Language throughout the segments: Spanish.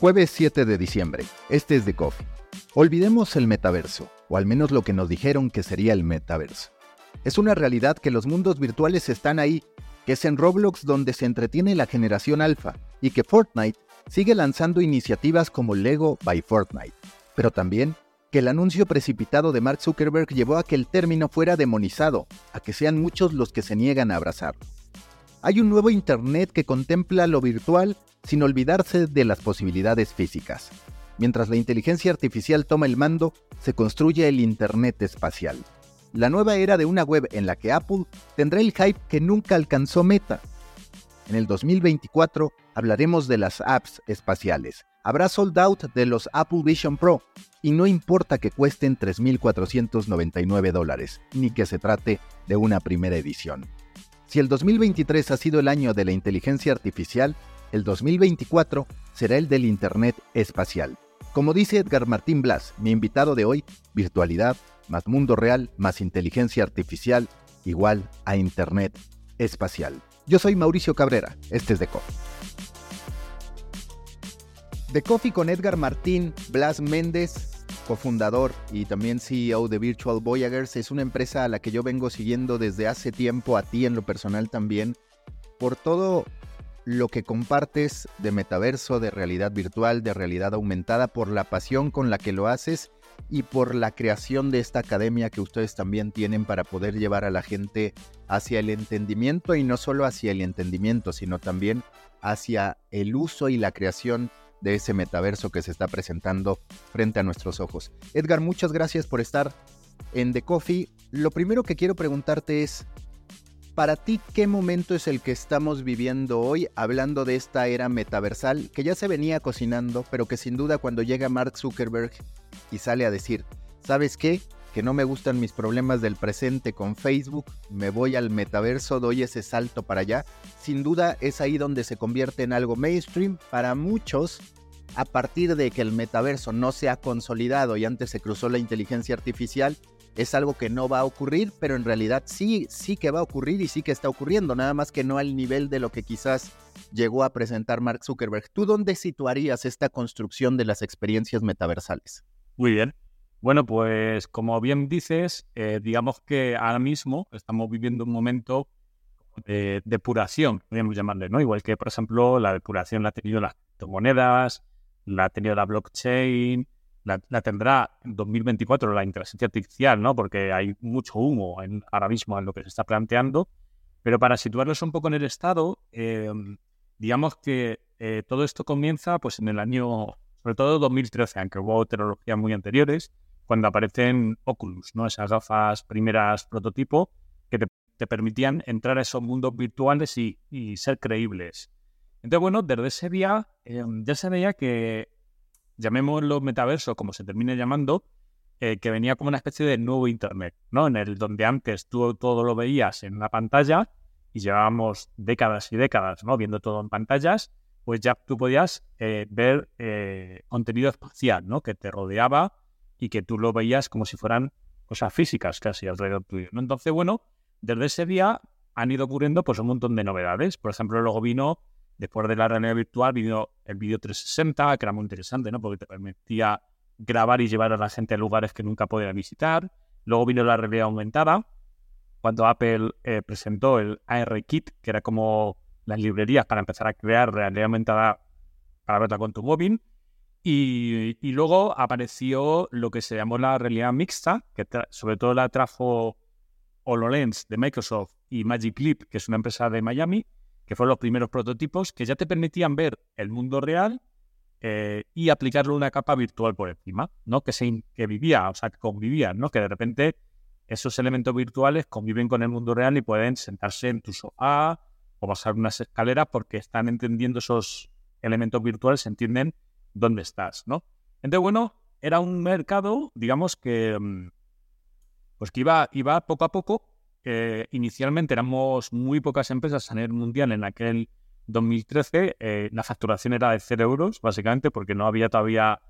Jueves 7 de diciembre. Este es de Coffee. Olvidemos el metaverso, o al menos lo que nos dijeron que sería el metaverso. Es una realidad que los mundos virtuales están ahí, que es en Roblox donde se entretiene la generación alfa, y que Fortnite sigue lanzando iniciativas como Lego by Fortnite. Pero también que el anuncio precipitado de Mark Zuckerberg llevó a que el término fuera demonizado, a que sean muchos los que se niegan a abrazarlo. Hay un nuevo Internet que contempla lo virtual sin olvidarse de las posibilidades físicas. Mientras la inteligencia artificial toma el mando, se construye el Internet espacial. La nueva era de una web en la que Apple tendrá el hype que nunca alcanzó Meta. En el 2024 hablaremos de las apps espaciales. Habrá sold out de los Apple Vision Pro y no importa que cuesten 3.499 dólares, ni que se trate de una primera edición. Si el 2023 ha sido el año de la inteligencia artificial, el 2024 será el del Internet espacial. Como dice Edgar Martín Blas, mi invitado de hoy, virtualidad más mundo real más inteligencia artificial igual a Internet espacial. Yo soy Mauricio Cabrera, este es The Coffee. The Coffee con Edgar Martín Blas Méndez, cofundador y también CEO de Virtual Voyagers, es una empresa a la que yo vengo siguiendo desde hace tiempo, a ti en lo personal también, por todo lo que compartes de metaverso, de realidad virtual, de realidad aumentada, por la pasión con la que lo haces y por la creación de esta academia que ustedes también tienen para poder llevar a la gente hacia el entendimiento y no solo hacia el entendimiento, sino también hacia el uso y la creación de ese metaverso que se está presentando frente a nuestros ojos. Edgar, muchas gracias por estar en The Coffee. Lo primero que quiero preguntarte es, para ti, ¿qué momento es el que estamos viviendo hoy hablando de esta era metaversal que ya se venía cocinando, pero que sin duda cuando llega Mark Zuckerberg y sale a decir, ¿sabes qué? Que no me gustan mis problemas del presente con Facebook, me voy al metaverso, doy ese salto para allá. Sin duda es ahí donde se convierte en algo mainstream para muchos. A partir de que el metaverso no se ha consolidado y antes se cruzó la inteligencia artificial, es algo que no va a ocurrir, pero en realidad sí, sí que va a ocurrir y sí que está ocurriendo, nada más que no al nivel de lo que quizás llegó a presentar Mark Zuckerberg. ¿Tú dónde situarías esta construcción de las experiencias metaversales? Muy bien. Bueno, pues como bien dices, eh, digamos que ahora mismo estamos viviendo un momento de depuración, podríamos llamarle, ¿no? Igual que, por ejemplo, la depuración la ha tenido las criptomonedas, la ha tenido la blockchain, la, tendrá en 2024 la inteligencia artificial, ¿no? Porque hay mucho humo ahora mismo en lo que se está planteando. Pero para situarnos un poco en el estado, em, digamos que eh, todo esto comienza pues en el año, sobre todo 2013, aunque hubo tecnologías muy anteriores, cuando aparecen Oculus, ¿no? Esas gafas primeras prototipo que te, permitían entrar a esos mundos virtuales y, ser creíbles. Entonces, bueno, desde ese día ya se veía que llamémoslo metaverso, como se termine llamando, eh, que venía como una especie de nuevo Internet, ¿no? En el donde antes tú todo lo veías en una pantalla y llevábamos décadas y décadas, ¿no? Viendo todo en pantallas, pues ya tú podías eh, ver eh, contenido espacial, ¿no? Que te rodeaba y que tú lo veías como si fueran cosas físicas casi alrededor tuyo. Entonces, bueno, desde ese día han ido ocurriendo pues un montón de novedades. Por ejemplo, luego vino Después de la realidad virtual vino el vídeo 360, que era muy interesante, ¿no? Porque te permitía grabar y llevar a la gente a lugares que nunca podía visitar. Luego vino la realidad aumentada, cuando Apple eh, presentó el AR Kit, que era como las librerías para empezar a crear realidad aumentada para verla con tu móvil. Y, luego apareció lo que se llamó la realidad mixta, que sobre todo la trajo HoloLens de Microsoft y Magic Leap, que es una empresa de Miami, que fueron los primeros prototipos que ya te permitían ver el mundo real eh, y aplicarle una capa virtual por encima, ¿no? Que, se, que vivía, o sea, que convivía, ¿no? Que de repente esos elementos virtuales conviven con el mundo real y pueden sentarse en tu sofá o bajar unas escaleras porque están entendiendo esos elementos virtuales, entienden dónde estás, ¿no? Entonces, bueno, era un mercado, digamos, que, mm, pues que iba, iba poco a poco inicialmente éramos muy pocas empresas a nivel mundial en aquel 2013. Eh, la facturación era de 0 euros, básicamente, porque no había todavía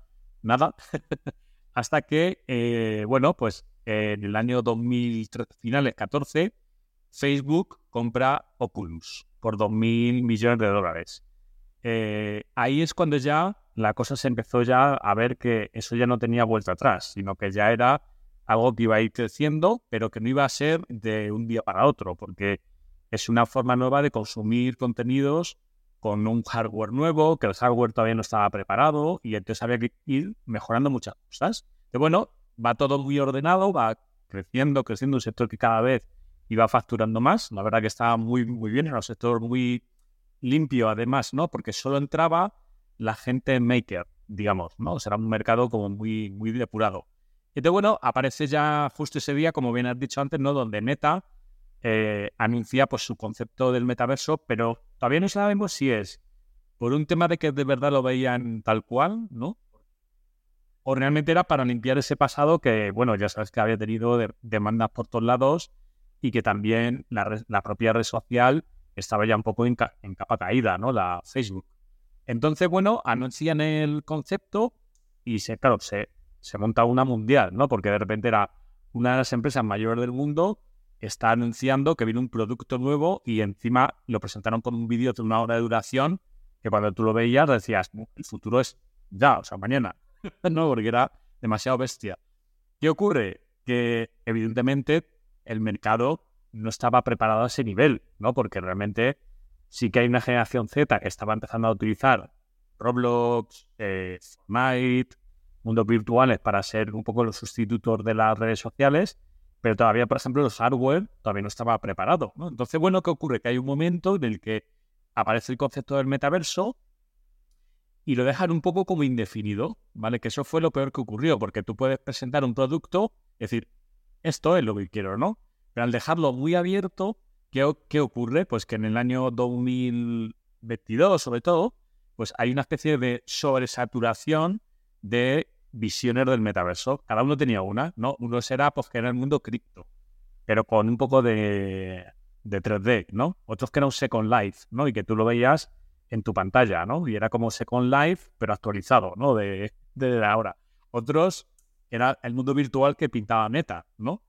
nada. Hasta que, eh, bueno, pues en el año 2013, finales 14, Facebook compra Oculus por 2.000 millones de dólares. Eh, ahí es cuando ya la cosa se empezó ya a ver que eso ya no tenía vuelta atrás, sino que ya era algo que iba a ir creciendo, pero que no iba a ser de un día para otro, porque es una forma nueva de consumir contenidos con un hardware nuevo, que el hardware todavía no estaba preparado y entonces había que ir mejorando muchas cosas. De bueno, va todo muy ordenado, va creciendo, creciendo un sector que cada vez iba facturando más. La verdad que estaba muy, muy bien, era un sector muy limpio además, ¿no? Porque solo entraba la gente maker, digamos, ¿no? Era un mercado como muy, muy depurado. Y entonces, bueno, aparece ya justo ese día, como bien has dicho antes, ¿no? Donde Meta eh, anuncia pues su concepto del metaverso, pero todavía no sabemos si es por un tema de que de verdad lo veían tal cual, ¿no? O realmente era para limpiar ese pasado que, bueno, ya sabes que había tenido demandas por todos lados y que también la, propia red social estaba ya un poco en, capa caída, ¿no? La Facebook. Entonces, bueno, anuncian el concepto y se, claro, se, se monta una mundial, ¿no? Porque de repente era una de las empresas mayores del mundo está anunciando que viene un producto nuevo y encima lo presentaron con un vídeo de una hora de duración que cuando tú lo veías decías, el futuro es ya, o sea, mañana, no, porque era demasiado bestia. ¿Qué ocurre? Que evidentemente el mercado no estaba preparado a ese nivel, ¿no? Porque realmente sí que hay una generación Z que estaba empezando a utilizar Roblox, eh, Fortnite, mundos virtuales para ser un poco los sustitutos de las redes sociales, pero todavía, por ejemplo, el hardware todavía no estaba preparado. Entonces, bueno, ¿qué ocurre? Que hay un momento en el que aparece el concepto del metaverso y lo dejan un poco como indefinido, ¿vale? Que eso fue lo peor que ocurrió, porque tú puedes presentar un producto, es decir, esto es lo que quiero, ¿no? Pero al dejarlo muy abierto, ¿qué, ocurre? Pues que en el año 2022, sobre todo, pues hay una especie de sobresaturación de visiones del metaverso. Cada uno tenía una, ¿no? Uno era pues que era el mundo cripto, pero con un poco de, de 3D, ¿no? Otros que era un Second Life, ¿no? Y que tú lo veías en tu pantalla, ¿no? Y era como Second Life, pero actualizado, ¿no? De, de ahora. Otros era el mundo virtual que pintaba Meta, ¿no?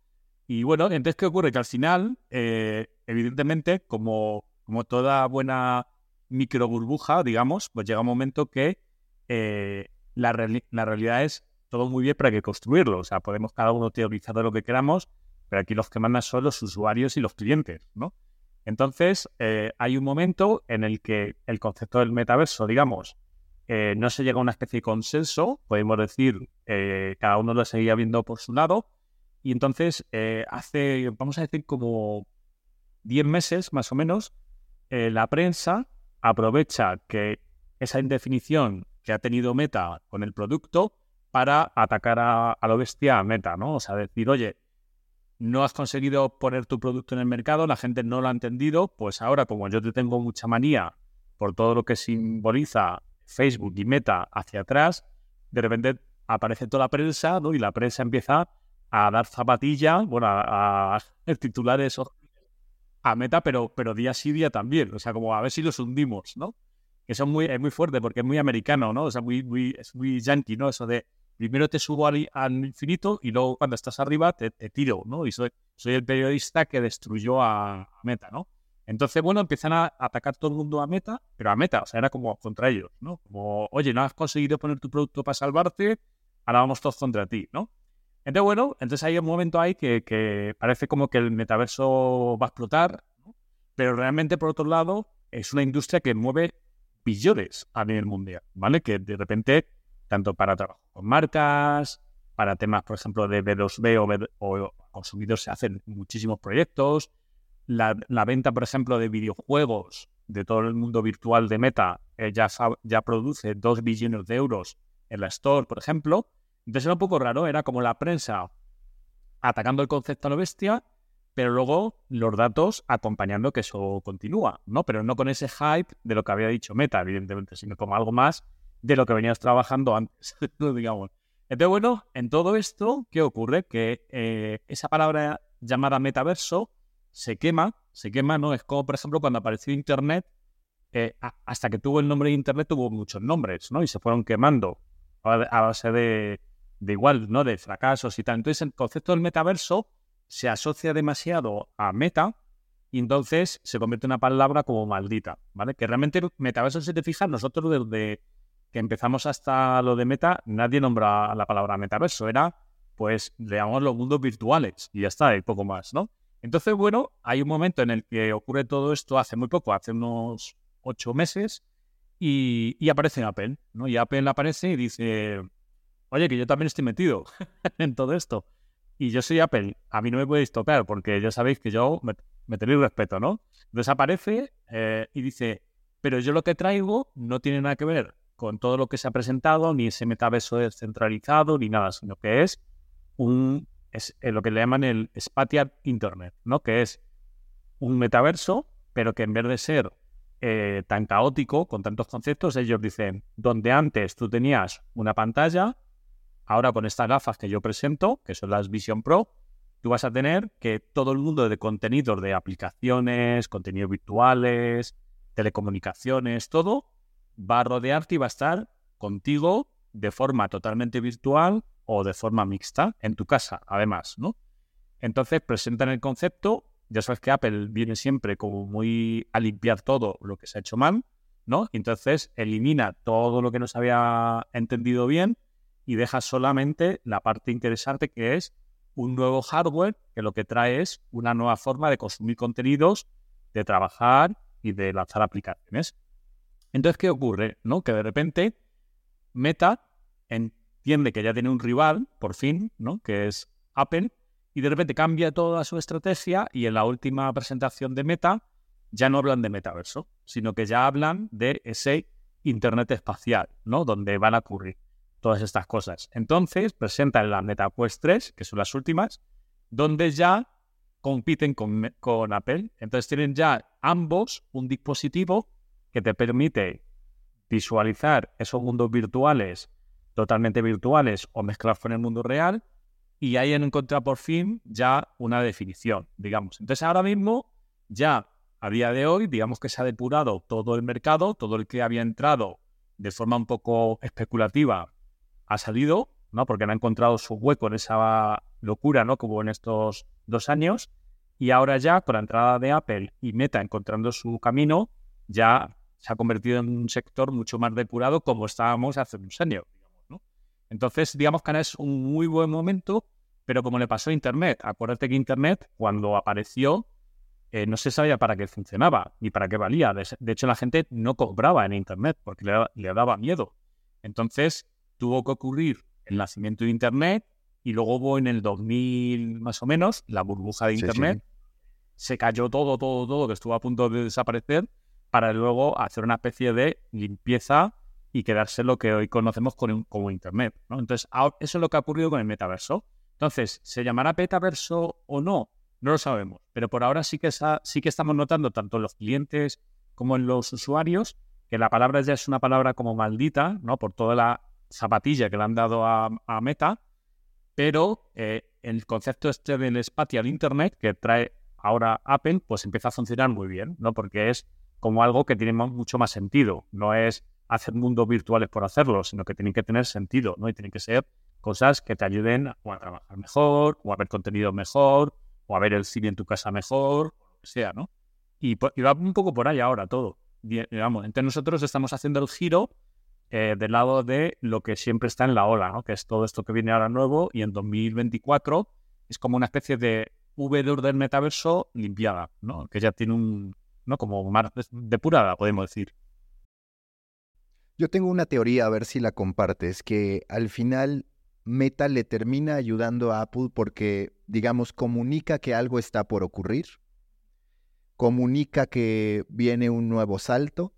Y bueno, entonces, ¿qué ocurre? Que al final, eh, evidentemente, como, como toda buena micro burbuja, digamos, pues llega un momento que eh, la, realidad es todo muy bien, hay que construirlo. O sea, podemos cada uno teorizar de lo que queramos, pero aquí los que mandan son los usuarios y los clientes, ¿no? Entonces, eh, hay un momento en el que el concepto del metaverso, digamos, eh, no se llega a una especie de consenso, podemos decir, cada uno lo seguía viendo por su lado, y entonces hace, vamos a decir, como 10 meses más o menos, la prensa aprovecha que esa indefinición que ha tenido Meta con el producto para atacar a, a lo bestia Meta, ¿no? O sea, decir, oye, no has conseguido poner tu producto en el mercado, la gente no lo ha entendido, pues ahora como yo te tengo mucha manía por todo lo que simboliza Facebook y Meta hacia atrás, de repente aparece toda la prensa, ¿no? Y la prensa empieza a dar zapatilla, bueno, a, a titulares a Meta, pero, pero día sí día también, o sea, como a ver si los hundimos, ¿no? que son muy, es muy fuerte porque es muy americano, ¿no? O sea, muy, muy, es muy yankee, ¿no? Eso de primero te subo al, infinito y luego cuando estás arriba te, tiro, ¿no? Y soy, soy el periodista que destruyó a, Meta, ¿no? Entonces, bueno, empiezan a atacar todo el mundo a Meta, pero a Meta, o sea, era como contra ellos, ¿no? Como, oye, no has conseguido poner tu producto para salvarte, ahora vamos todos contra ti, ¿no? Entonces, bueno, entonces hay un momento ahí que, parece como que el metaverso va a explotar, ¿no? pero realmente, por otro lado, es una industria que mueve billones a nivel mundial, ¿vale? Que de repente, tanto para trabajo con marcas, para temas, por ejemplo, de B2B o, consumidores se hacen muchísimos proyectos. La, venta, por ejemplo, de videojuegos de todo el mundo virtual de Meta eh, ya, ya produce 2 billones de euros en la Store, por ejemplo. Entonces era un poco raro, era como la prensa atacando el concepto a lo bestia pero luego los datos acompañando que eso continúa, ¿no? Pero no con ese hype de lo que había dicho Meta, evidentemente, sino como algo más de lo que venías trabajando antes, digamos. Entonces, bueno, en todo esto, ¿qué ocurre? Que eh, esa palabra llamada metaverso se quema, se quema, ¿no? Es como, por ejemplo, cuando apareció Internet, eh, hasta que tuvo el nombre de Internet tuvo muchos nombres, ¿no? Y se fueron quemando a base de, de igual, ¿no? De fracasos y tal. Entonces, el concepto del metaverso se asocia demasiado a meta y entonces se convierte en una palabra como maldita, ¿vale? Que realmente metaverso, si te fijas, nosotros desde que empezamos hasta lo de meta, nadie nombra la palabra metaverso. Era, pues, digamos, los mundos virtuales y ya está, y poco más, ¿no? Entonces, bueno, hay un momento en el que ocurre todo esto hace muy poco, hace unos ocho meses, y aparece Apple, ¿no? Y Apple aparece y dice, oye, que yo también estoy metido en todo esto. Y yo soy Apple, a mí no me podéis tocar porque ya sabéis que yo me, tenéis respeto, ¿no? Desaparece eh, y dice, pero yo lo que traigo no tiene nada que ver con todo lo que se ha presentado, ni ese metaverso descentralizado, ni nada, sino que es un es eh, lo que le llaman el Spatial Internet, ¿no? Que es un metaverso, pero que en vez de ser eh, tan caótico, con tantos conceptos, ellos dicen, donde antes tú tenías una pantalla, ahora con estas gafas que yo presento, que son las Vision Pro, tú vas a tener que todo el mundo de contenidos de aplicaciones, contenidos virtuales, telecomunicaciones, todo, va a rodearte y va a estar contigo de forma totalmente virtual o de forma mixta en tu casa, además, ¿no? Entonces presentan el concepto, ya sabes que Apple viene siempre como muy a limpiar todo lo que se ha hecho mal, ¿no? Entonces elimina todo lo que no se había entendido bien y deja solamente la parte interesante que es un nuevo hardware que lo que trae es una nueva forma de consumir contenidos, de trabajar y de lanzar aplicaciones. Entonces, ¿qué ocurre? ¿No? Que de repente Meta entiende que ya tiene un rival, por fin, ¿no? Que es Apple, y de repente cambia toda su estrategia y en la última presentación de Meta ya no hablan de metaverso, sino que ya hablan de ese Internet espacial, ¿no? Donde van a ocurrir todas estas cosas. Entonces presentan la MetaQuest 3, que son las últimas, donde ya compiten con, con Apple. Entonces tienen ya ambos un dispositivo que te permite visualizar esos mundos virtuales, totalmente virtuales o mezclados con el mundo real, y ahí han encontrado por fin ya una definición, digamos. Entonces ahora mismo, ya a día de hoy, digamos que se ha depurado todo el mercado, todo el que había entrado de forma un poco especulativa ha salido, ¿no? Porque han encontrado su hueco en esa locura, ¿no? Como en estos dos años. Y ahora ya, con la entrada de Apple y Meta encontrando su camino, ya se ha convertido en un sector mucho más depurado como estábamos hace un años. ¿no? Entonces, digamos que ahora es un muy buen momento, pero como le pasó a Internet, acuérdate que Internet, cuando apareció, eh, no se sabía para qué funcionaba ni para qué valía. De, hecho, la gente no cobraba en Internet porque le daba miedo. Entonces, tuvo que ocurrir el nacimiento de Internet y luego hubo en el 2000 más o menos la burbuja de Internet. Se cayó todo, todo, todo, que estuvo a punto de desaparecer para luego hacer una especie de limpieza y quedarse lo que hoy conocemos como, Internet. Entonces, eso es lo que ha ocurrido con el metaverso. Entonces, ¿se llamará metaverso o no? No lo sabemos, pero por ahora sí que, sí que estamos notando, tanto en los clientes como en los usuarios, que la palabra ya es una palabra como maldita, ¿no? Por toda la zapatilla que le han dado a, Meta, pero eh, el concepto este del spatial Internet que trae ahora Apple, pues empieza a funcionar muy bien, ¿no? Porque es como algo que tiene mucho más sentido. No es hacer mundos virtuales por hacerlo, sino que tienen que tener sentido, ¿no? Y tienen que ser cosas que te ayuden a trabajar mejor, o a ver contenido mejor, o a ver el cine en tu casa mejor, o que sea, ¿no? Y, y va un poco por ahí ahora todo. Digamos, entonces nosotros estamos haciendo el giro eh, del lado de lo que siempre está en la ola, ¿no? que es todo esto que viene ahora nuevo y en 2024 es como una especie de V2 del metaverso limpiada, ¿no? que ya tiene un, ¿no? como más depurada, podemos decir. Yo tengo una teoría, a ver si la compartes, que al final Meta le termina ayudando a Apple porque, digamos, comunica que algo está por ocurrir, comunica que viene un nuevo salto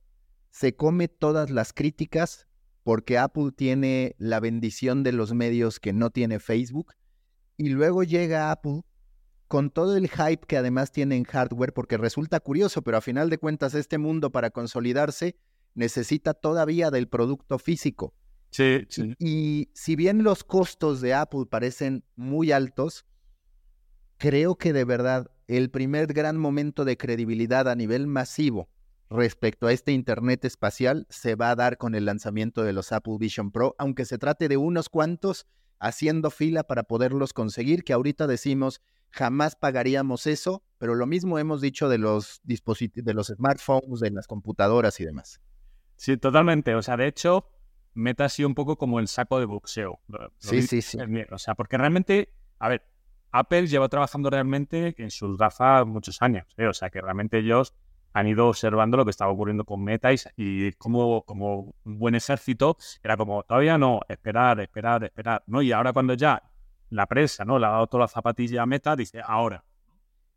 se come todas las críticas porque Apple tiene la bendición de los medios que no tiene Facebook. Y luego llega Apple con todo el hype que además tiene en hardware, porque resulta curioso, pero a final de cuentas este mundo para consolidarse necesita todavía del producto físico. Sí, sí. Y, si bien los costos de Apple parecen muy altos, creo que de verdad el primer gran momento de credibilidad a nivel masivo respecto a este Internet espacial se va a dar con el lanzamiento de los Apple Vision Pro, aunque se trate de unos cuantos haciendo fila para poderlos conseguir, que ahorita decimos jamás pagaríamos eso, pero lo mismo hemos dicho de los dispositivos, de los smartphones, de las computadoras y demás. Sí, totalmente. O sea, de hecho, Meta ha sido un poco como el saco de boxeo. sí, sí, sí. O sea, porque realmente, a ver, Apple lleva trabajando realmente en sus gafas muchos años. ¿eh? O sea, que realmente ellos han ido observando lo que estaba ocurriendo con Meta y, como, como un buen ejército era como, todavía no, esperar, esperar, esperar, ¿no? Y ahora cuando ya la presa, ¿no? Le ha dado toda la zapatilla a Meta, dice, ahora.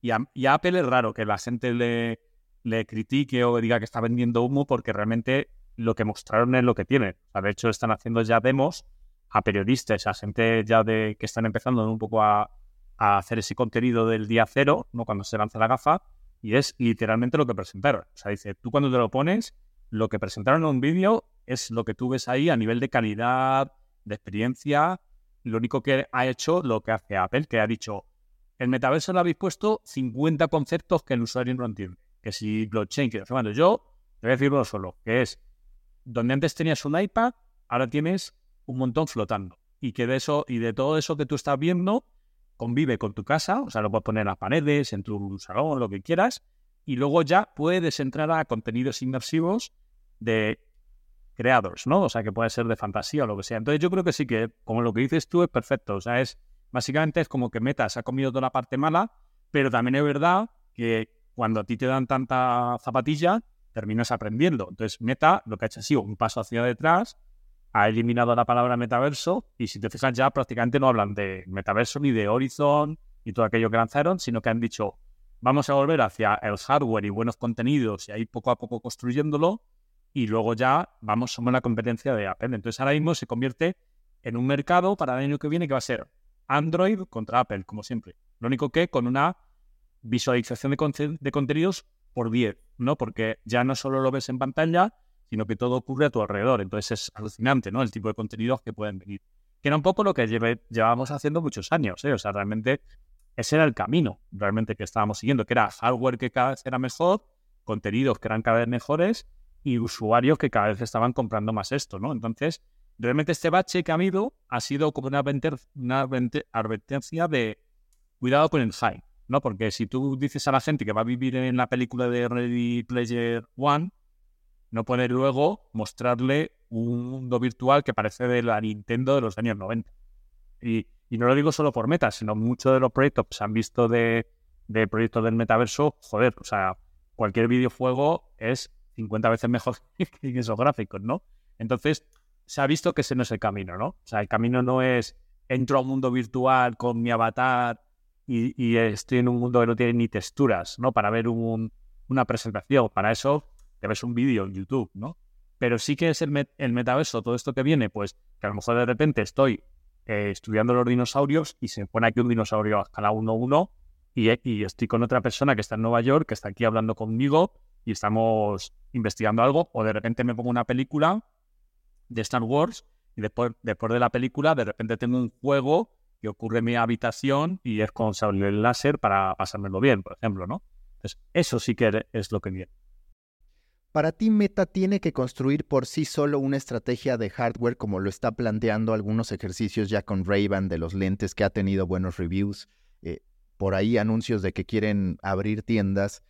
Y a, Apple es raro que la gente le, le critique o diga que está vendiendo humo porque realmente lo que mostraron es lo que tienen. de hecho, están haciendo ya demos a periodistas, a gente ya de que están empezando un poco a, a hacer ese contenido del día cero, ¿no? Cuando se lanza la gafa, y es literalmente lo que presentaron. O sea, dice, tú cuando te lo pones, lo que presentaron en un vídeo es lo que tú ves ahí a nivel de calidad, de experiencia. Lo único que ha hecho lo que hace Apple, que ha dicho, el metaverso le habéis puesto 50 conceptos que el usuario no entiende. Que si blockchain, que bueno, yo te voy a decir uno solo, que es donde antes tenías un iPad, ahora tienes un montón flotando. Y que de eso, y de todo eso que tú estás viendo, convive con tu casa, o sea, lo puedes poner en las paredes, en tu salón, lo que quieras, y luego ya puedes entrar a contenidos inmersivos de creadores, ¿no? O sea, que puede ser de fantasía o lo que sea. Entonces yo creo que sí que, como lo que dices tú, es perfecto. O sea, es básicamente es como que Meta se ha comido toda la parte mala, pero también es verdad que cuando a ti te dan tanta zapatilla, terminas aprendiendo. Entonces Meta lo que ha hecho ha sido un paso hacia detrás ha eliminado la palabra metaverso y si te fijas ya prácticamente no hablan de metaverso ni de Horizon y todo aquello que lanzaron, sino que han dicho vamos a volver hacia el hardware y buenos contenidos y ahí poco a poco construyéndolo y luego ya vamos a la competencia de Apple. Entonces ahora mismo se convierte en un mercado para el año que viene que va a ser Android contra Apple, como siempre. Lo único que con una visualización de, de contenidos por 10, ¿no? Porque ya no solo lo ves en pantalla, sino que todo ocurre a tu alrededor. Entonces es alucinante, ¿no? El tipo de contenidos que pueden venir. Que era un poco lo que llevábamos haciendo muchos años, ¿eh? O sea, realmente ese era el camino realmente que estábamos siguiendo, que era hardware que cada vez era mejor, contenidos que eran cada vez mejores y usuarios que cada vez estaban comprando más esto, ¿no? Entonces, realmente este bache que ha habido ha sido como una, advertencia de cuidado con el hype, ¿no? Porque si tú dices a la gente que va a vivir en la película de Ready Player One, no poder luego mostrarle un mundo virtual que parece de la Nintendo de los años 90. Y, no lo digo solo por metas, sino muchos de los proyectos que se han visto de, proyectos del metaverso, joder, o sea, cualquier videojuego es 50 veces mejor que esos gráficos, ¿no? Entonces, se ha visto que ese no es el camino, ¿no? O sea, el camino no es entro a un mundo virtual con mi avatar y, estoy en un mundo que no tiene ni texturas, ¿no? Para ver una presentación. Para eso te ves un vídeo en YouTube, ¿no? Pero sí que es el, metaverso, todo esto que viene, pues que a lo mejor de repente estoy eh, estudiando los dinosaurios y se pone aquí un dinosaurio a escala 1-1 y, y estoy con otra persona que está en Nueva York, que está aquí hablando conmigo y estamos investigando algo, o de repente me pongo una película de Star Wars y después, después de la película de repente tengo un juego que ocurre en mi habitación y es con el láser para pasármelo bien, por ejemplo, ¿no? Entonces, eso sí que es lo que viene. Para ti, Meta tiene que construir por sí solo una estrategia de hardware como lo está planteando algunos ejercicios ya con ray de los lentes que ha tenido buenos reviews, eh, por ahí anuncios de que quieren abrir tiendas,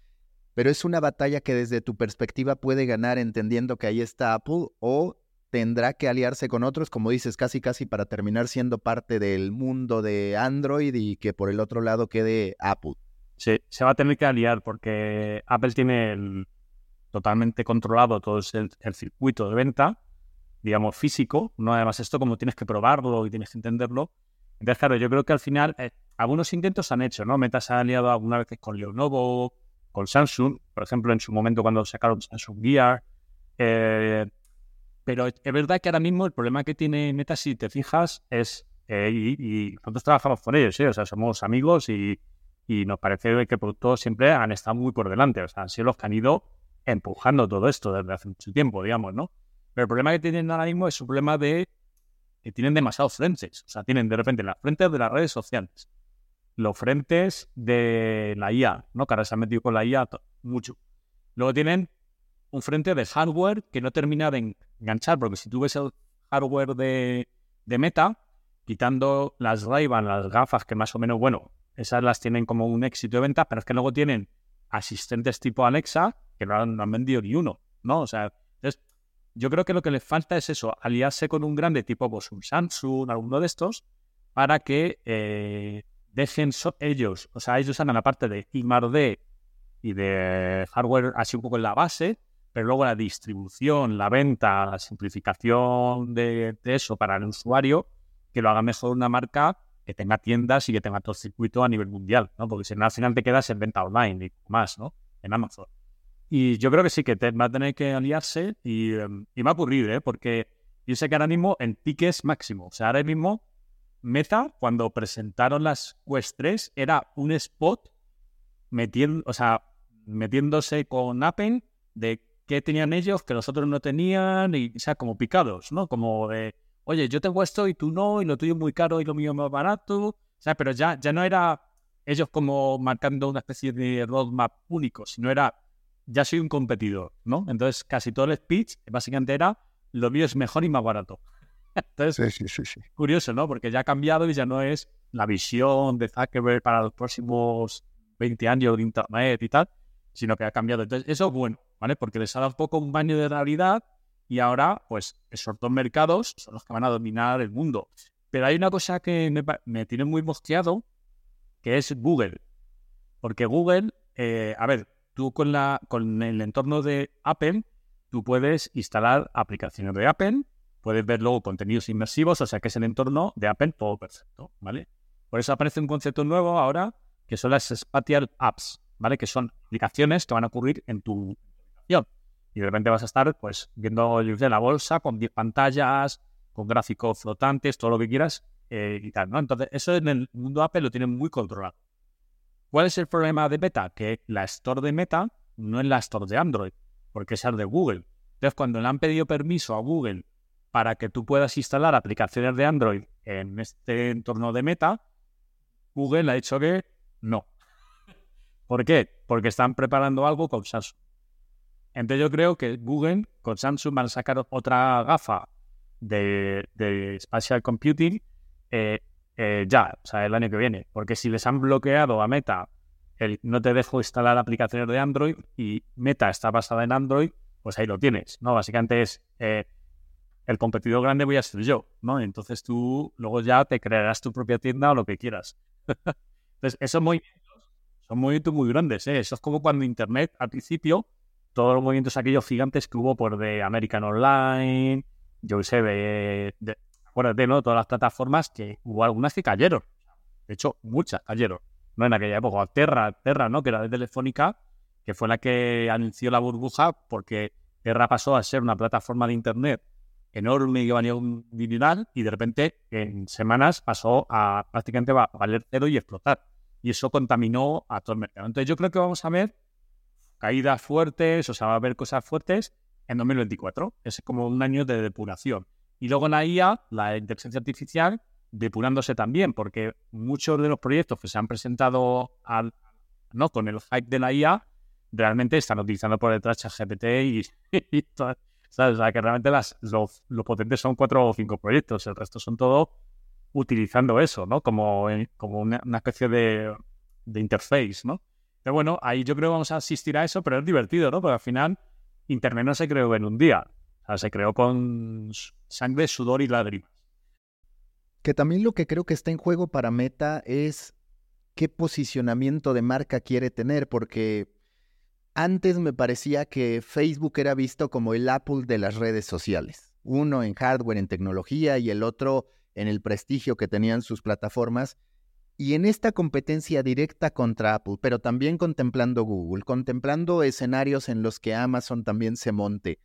pero es una batalla que desde tu perspectiva puede ganar entendiendo que ahí está Apple o tendrá que aliarse con otros, como dices, casi casi para terminar siendo parte del mundo de Android y que por el otro lado quede Apple. Sí, se va a tener que aliar porque Apple tiene el totalmente controlado todo el, el, circuito de venta, digamos, físico, no además esto como tienes que probarlo y tienes que entenderlo. Entonces, claro, yo creo que al final eh, algunos intentos han hecho, ¿no? Meta se ha aliado algunas veces con Lenovo, con Samsung, por ejemplo, en su momento cuando sacaron Samsung Gear. Eh, pero es verdad que ahora mismo el problema que tiene Meta, si te fijas, es, eh, y, nosotros trabajamos con ellos, o sea, somos amigos y, y nos parece que por todo siempre han estado muy por delante, o sea, han sido los que han ido empujando todo esto desde hace mucho tiempo, digamos, ¿no? Pero el problema que tienen ahora mismo es un problema de que tienen demasiados frentes. O sea, tienen de repente las frentes de las redes sociales, los frentes de la IA, ¿no? Que ahora se han metido con la IA mucho. Luego tienen un frente de hardware que no termina de enganchar, porque si tú ves el hardware de, Meta, quitando las ray las gafas, que más o menos, bueno, esas las tienen como un éxito de venta, pero es que luego tienen asistentes tipo Alexa que no han, vendido ni uno, ¿no? O sea, entonces, yo creo que lo que les falta es eso, aliarse con un grande tipo pues, un Samsung, alguno de estos, para que eh, dejen ellos, o sea, ellos hagan la parte de I+D y de hardware así un poco en la base, pero luego la distribución, la venta, la simplificación de, eso para el usuario, que lo haga mejor una marca que tenga tiendas y que tenga todo el circuito a nivel mundial, ¿no? Porque si no, al final te quedas en venta online y más, ¿no? En Amazon. Y yo creo que sí, que te, va a tener que aliarse y, em, y va a ocurrir, ¿eh? Porque yo sé que ahora mismo en tickets máximo, o sea, ahora mismo Meta, cuando presentaron las Quest 3, era un spot metiendo, o sea, metiéndose con Apple de qué tenían ellos que los otros no tenían, y sea, como picados, ¿no? Como de, oye, yo tengo esto y tú no, y lo tuyo es muy caro y lo mío más barato. O sea, pero ya, ya no era ellos como marcando una especie de roadmap único, sino era, ya soy un competidor, ¿no? Entonces, casi todo el speech básicamente era, lo mío es mejor y más barato. Entonces, sí, sí, sí, curioso, ¿no? Porque ya ha cambiado y ya no es la visión de Zuckerberg para los próximos 20 años de Internet y tal, sino que ha cambiado. Entonces, eso es bueno, ¿vale? Porque les ha dado un poco un baño de realidad y ahora, pues, esos dos mercados son los que van a dominar el mundo. Pero hay una cosa que me, tiene muy mosqueado, que es Google. Porque Google, eh, a ver, tú con, la, con el entorno de Apple, tú puedes instalar aplicaciones de Apple, puedes ver luego contenidos inmersivos, o sea que es el entorno de Apple todo perfecto, ¿vale? Por eso aparece un concepto nuevo ahora, que son las Spatial Apps, ¿vale? Que son aplicaciones que van a ocurrir en tu aplicación. Y de repente vas a estar, pues, viendo la bolsa con 10 pantallas, con gráficos flotantes, todo lo que quieras eh, y tal, ¿no? Entonces, eso en el mundo Apple lo tienen muy controlado. ¿Cuál es el problema de Meta? Que la Store de Meta no es la Store de Android, porque es la de Google. Entonces, cuando le han pedido permiso a Google para que tú puedas instalar aplicaciones de Android en este entorno de Meta, Google ha dicho que no. ¿Por qué? Porque están preparando algo con Samsung. Entonces yo creo que Google con Samsung van a sacar otra gafa de, de Spatial Computing eh, eh, ya, o sea, el año que viene. Porque si les han bloqueado a Meta el no te dejo instalar aplicaciones de Android y Meta está basada en Android, pues ahí lo tienes, ¿no? Básicamente es eh, el competidor grande voy a ser yo, ¿no? Entonces tú luego ya te crearás tu propia tienda o lo que quieras. Entonces, esos movimientos son movimientos muy grandes, ¿eh? Eso es como cuando Internet, al principio, todos los movimientos aquellos gigantes que hubo por de American Online, yo sé, de, de acuérdate, ¿no? Todas las plataformas que hubo algunas que cayeron. De hecho, muchas cayeron. No en aquella época. Terra, Terra, ¿no? Que era de Telefónica, que fue la que anunció la burbuja porque Terra pasó a ser una plataforma de Internet enorme un dineral y de repente en semanas pasó a prácticamente a valer cero y explotar. Y eso contaminó a todo el mercado. Entonces yo creo que vamos a ver caídas fuertes, o sea, va a haber cosas fuertes en 2024. Es como un año de depuración. Y luego la IA, la inteligencia artificial, depurándose también, porque muchos de los proyectos que se han presentado al, ¿no? con el hype de la IA realmente están utilizando por detrás ChatGPT y, todas ¿sabes? O sea, que realmente las, los, potentes son cuatro o cinco proyectos, el resto son todo utilizando eso, ¿no? Como, como una, especie de, de interface, ¿no? Pero bueno, ahí yo creo que vamos a asistir a eso, pero es divertido, ¿no? Porque al final Internet no se creó en un día, se creó con sangre, sudor y lágrimas. Que también lo que creo que está en juego para Meta es qué posicionamiento de marca quiere tener, porque antes me parecía que Facebook era visto como el Apple de las redes sociales, uno en hardware, en tecnología y el otro en el prestigio que tenían sus plataformas. Y en esta competencia directa contra Apple, pero también contemplando Google, contemplando escenarios en los que Amazon también se monte,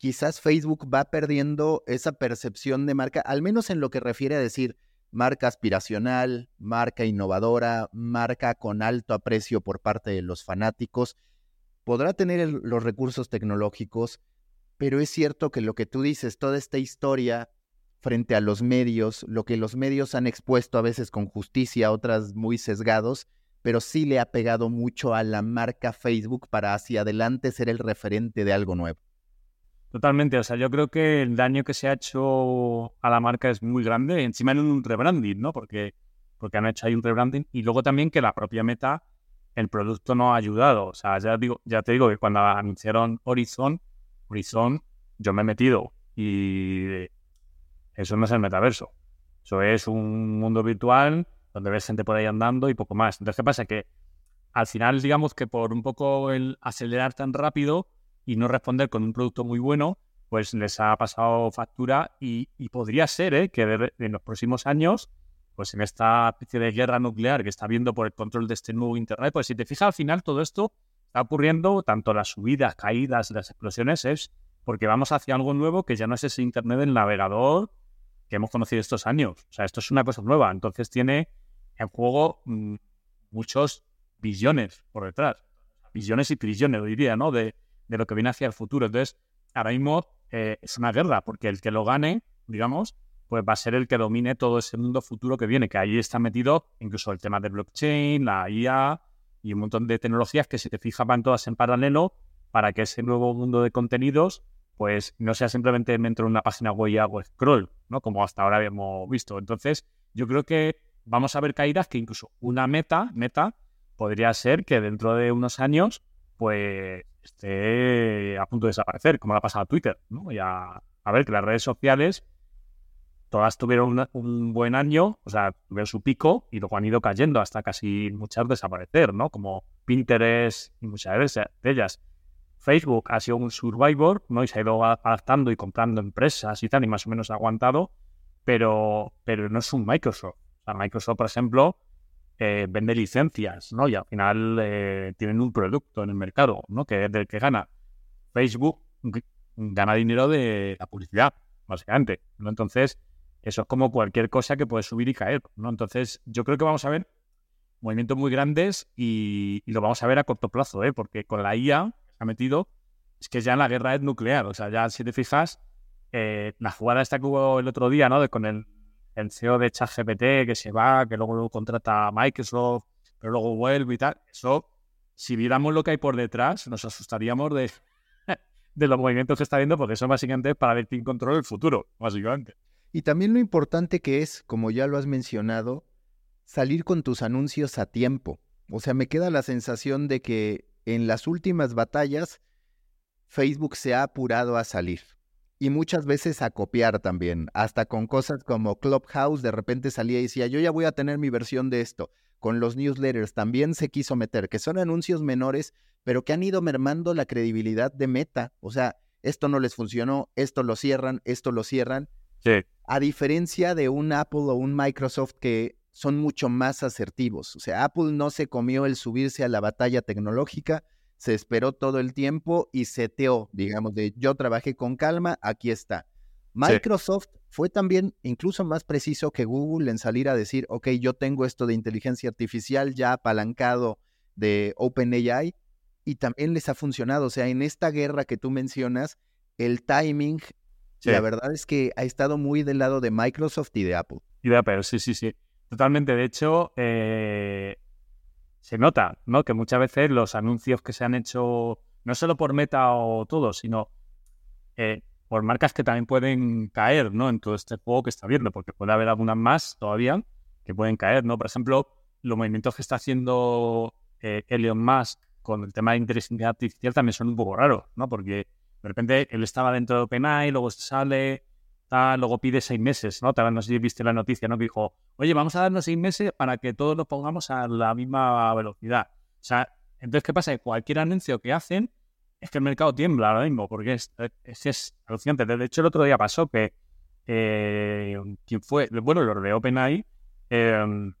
quizás Facebook va perdiendo esa percepción de marca, al menos en lo que refiere a decir marca aspiracional, marca innovadora, marca con alto aprecio por parte de los fanáticos podrá tener los recursos tecnológicos, pero es cierto que lo que tú dices, toda esta historia frente a los medios, lo que los medios han expuesto a veces con justicia, otras muy sesgados, pero sí le ha pegado mucho a la marca Facebook para hacia adelante ser el referente de algo nuevo. Totalmente, o sea, yo creo que el daño que se ha hecho a la marca es muy grande, encima en un rebranding, ¿no? Porque, porque han hecho ahí un rebranding y luego también que la propia Meta el producto no ha ayudado. O sea, ya, digo, ya te digo que cuando anunciaron Horizon, Horizon yo me he metido y eso no es el metaverso. Eso es un mundo virtual donde ves gente por ahí andando y poco más. Entonces, ¿qué pasa? Que al final, digamos que por un poco el acelerar tan rápido y no responder con un producto muy bueno, pues les ha pasado factura y, podría ser ¿eh? que en los próximos años, pues en esta especie de guerra nuclear que está habiendo por el control de este nuevo Internet, pues si te fijas al final todo esto está ocurriendo, tanto las subidas, caídas, las explosiones, es porque vamos hacia algo nuevo que ya no es ese Internet del navegador que hemos conocido estos años. O sea, esto es una cosa nueva. Entonces tiene en juego mm, muchos billones por detrás. Billones y trillones, diría, ¿no? De, de lo que viene hacia el futuro. Entonces, ahora mismo eh, es una guerra, porque el que lo gane, digamos, pues va a ser el que domine todo ese mundo futuro que viene, que ahí está metido incluso el tema de blockchain, la IA y un montón de tecnologías que si te fijas van todas en paralelo para que ese nuevo mundo de contenidos pues no sea simplemente dentro de una página web y hago scroll, ¿no? Como hasta ahora habíamos visto. Entonces, yo creo que vamos a ver caídas que incluso una meta, meta, podría ser que dentro de unos años, pues esté a punto de desaparecer, como le ha pasado Twitter, ¿no? Y a, ver que las redes sociales todas tuvieron un, buen año, o sea, tuvieron su pico y luego han ido cayendo hasta casi muchas desaparecer, ¿no? Como Pinterest y muchas de ellas. Facebook ha sido un survivor, ¿no? Y se ha ido adaptando y comprando empresas y tal, y más o menos ha aguantado, pero, pero no es un Microsoft. O sea, Microsoft, por ejemplo, eh, vende licencias, ¿no? Y al final eh, tienen un producto en el mercado, ¿no? Que es del que gana. Facebook gana dinero de la publicidad, básicamente, ¿no? Entonces, eso es como cualquier cosa que puede subir y caer, ¿no? Entonces, yo creo que vamos a ver movimientos muy grandes y, y lo vamos a ver a corto plazo, ¿eh? Porque con la IA ha metido, es que ya en la guerra es nuclear. O sea, ya si te fijas, eh, la jugada esta que hubo el otro día, ¿no? De, con el, el CEO de ChatGPT que se va, que luego contrata a Microsoft, pero luego vuelve y tal. Eso, si viéramos lo que hay por detrás, nos asustaríamos de, de los movimientos que está viendo, porque eso básicamente es para ver quién controla el futuro, básicamente. Y también lo importante que es, como ya lo has mencionado, salir con tus anuncios a tiempo. O sea, me queda la sensación de que en las últimas batallas, Facebook se ha apurado a salir y muchas veces a copiar también, hasta con cosas como Clubhouse, de repente salía y decía, yo ya voy a tener mi versión de esto. Con los newsletters también se quiso meter, que son anuncios menores, pero que han ido mermando la credibilidad de Meta. O sea, esto no les funcionó, esto lo cierran, esto lo cierran. Sí. A diferencia de un Apple o un Microsoft que son mucho más asertivos. O sea, Apple no se comió el subirse a la batalla tecnológica, se esperó todo el tiempo y seteó, digamos, de yo trabajé con calma, aquí está. Microsoft fue también incluso más preciso que Google en salir a decir, ok, yo tengo esto de inteligencia artificial ya apalancado de OpenAI y también les ha funcionado. O sea, en esta guerra que tú mencionas, el timing, la verdad es que ha estado muy del lado de Microsoft y de Apple. Y de Apple, sí, sí, sí. Totalmente. De hecho, eh, se nota, ¿no? Que muchas veces los anuncios que se han hecho, no solo por Meta o todo, sino eh, por marcas que también pueden caer, ¿no? En todo este juego que está viendo, porque puede haber algunas más todavía que pueden caer, ¿no? Por ejemplo, los movimientos que está haciendo eh, Elon Musk con el tema de inteligencia artificial también son un poco raros, ¿no? Porque de repente él estaba dentro de OpenAI, luego se sale, luego pide seis meses, ¿no? Tal no sé si viste la noticia, ¿no? Que dijo, oye, vamos a darnos seis meses para que todos lo pongamos a la misma velocidad. O sea, entonces, ¿qué pasa? Que cualquier anuncio que hacen es que el mercado tiembla ahora mismo, porque es, es, alucinante. De hecho, el otro día pasó que eh, quien fue, bueno, los de OpenAI, em,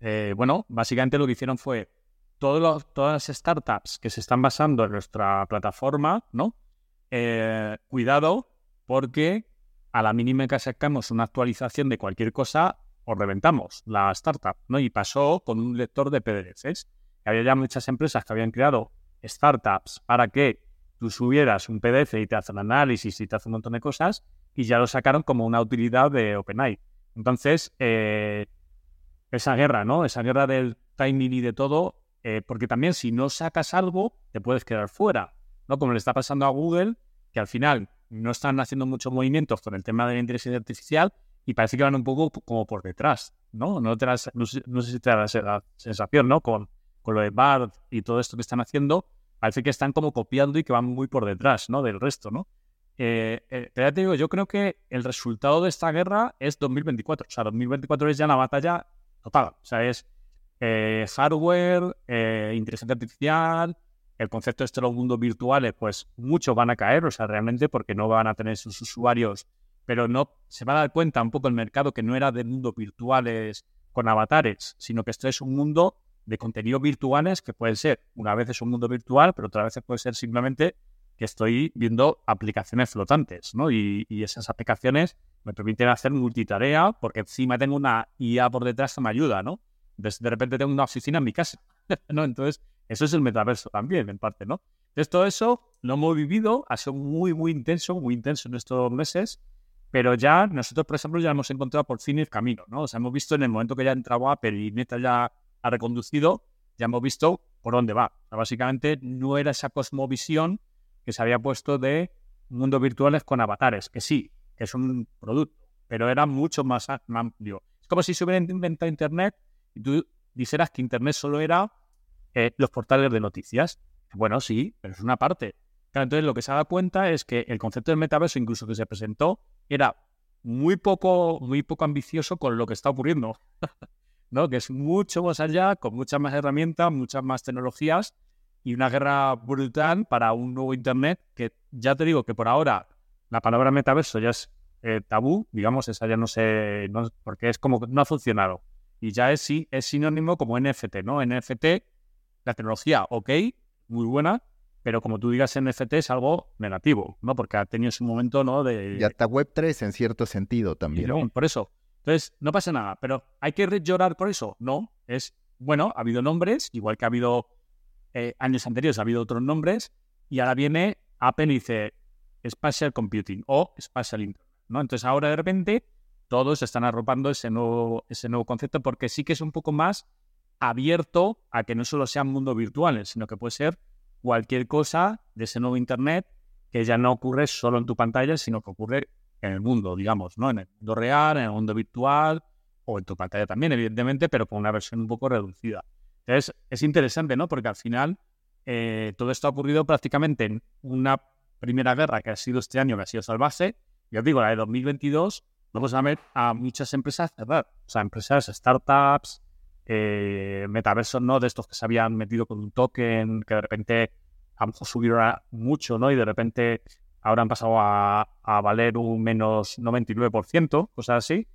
eh, bueno, básicamente lo que hicieron fue todos todas las startups que se están basando en nuestra plataforma, ¿no? Eh, cuidado, porque a la mínima que sacamos una actualización de cualquier cosa, os reventamos la startup, ¿no? Y pasó con un lector de PDFs. Había ya muchas empresas que habían creado startups para que tú subieras un PDF y te hacen análisis y te hacen un montón de cosas, y ya lo sacaron como una utilidad de OpenAI. Entonces, eh, esa guerra, ¿no? Esa guerra del timing y de todo, eh, porque también si no sacas algo, te puedes quedar fuera, ¿no? Como le está pasando a Google, que al final no están haciendo muchos movimientos con el tema de la inteligencia artificial y parece que van un poco como por detrás, ¿no? No, te no, sé, si te da la sensación, ¿no? Con, con lo de BART y todo esto que están haciendo, parece que están como copiando y que van muy por detrás, ¿no? Del resto, ¿no? eh, eh, pero ya te digo, yo creo que el resultado de esta guerra es 2024. O sea, 2024 es ya la batalla total. O sea, es eh, hardware, inteligencia artificial, el concepto de estos mundos virtuales, pues muchos van a caer, o sea, realmente porque no van a tener sus usuarios, pero no se va a dar cuenta un poco el mercado que no era de mundos virtuales con avatares, sino que esto es un mundo de contenidos virtuales que pueden ser, una vez es un mundo virtual, pero otra vez puede ser simplemente que estoy viendo aplicaciones flotantes, ¿no? Y, esas aplicaciones me permiten hacer multitarea porque encima tengo una IA por detrás que me ayuda, ¿no? De, de repente tengo una oficina en mi casa, ¿no? Entonces, eso es el metaverso también, en parte, ¿no? Entonces, eso lo hemos vivido, ha sido muy, muy intenso, muy intenso en estos meses, pero ya nosotros, por ejemplo, ya hemos encontrado por fin el camino, ¿no? O sea, hemos visto en el momento que ya ha entrado Apple y Meta ya ha reconducido, ya hemos visto por dónde va. O básicamente no era esa cosmovisión que se había puesto de mundos virtuales con avatares, que sí, que es un producto, pero era mucho más amplio. Es como si se hubiera inventado Internet y tú dijeras que Internet solo era eh, los portales de noticias. Bueno, sí, pero es una parte. entonces lo que se da cuenta es que el concepto del metaverso, incluso que se presentó, era muy poco, muy poco ambicioso con lo que está ocurriendo. ¿no? Que es mucho más allá, con muchas más herramientas, muchas más tecnologías y una guerra brutal para un nuevo Internet que ya te digo que por ahora la palabra metaverso ya es eh, tabú, digamos, esa ya no sé, porque es como no ha funcionado. Y ya es, sí, es sinónimo como NFT, ¿no? NFT, la tecnología, ok, muy buena, pero como tú digas NFT es algo negativo, ¿no? Porque ha tenido ese momento, ¿no? De... Y hasta Web3 en cierto sentido también. por eso. Entonces, no pasa nada, pero ¿hay que llorar por eso? No, es, bueno, ha habido nombres, igual que ha habido eh, años anteriores ha habido otros nombres y ahora viene Apple y dice Spatial Computing o Spatial Internet. ¿no? Entonces ahora de repente todos están arropando ese nuevo, ese nuevo concepto porque sí que es un poco más abierto a que no solo sean mundos virtuales, sino que puede ser cualquier cosa de ese nuevo Internet que ya no ocurre solo en tu pantalla, sino que ocurre en el mundo, digamos, ¿no? En el mundo real, en el mundo virtual o en tu pantalla también, evidentemente, pero con una versión un poco reducida. Entonces, es interesante, ¿no? Porque al final eh, todo esto ha ocurrido prácticamente en una primera guerra que ha sido este año, que ha sido salvaje. Y os digo, la de 2022, vamos a ver a muchas empresas cerrar. O sea, empresas, startups, eh, metaversos, ¿no? De estos que se habían metido con un token, que de repente a lo mucho, ¿no? Y de repente ahora han pasado a, a valer un menos 99%, cosas así.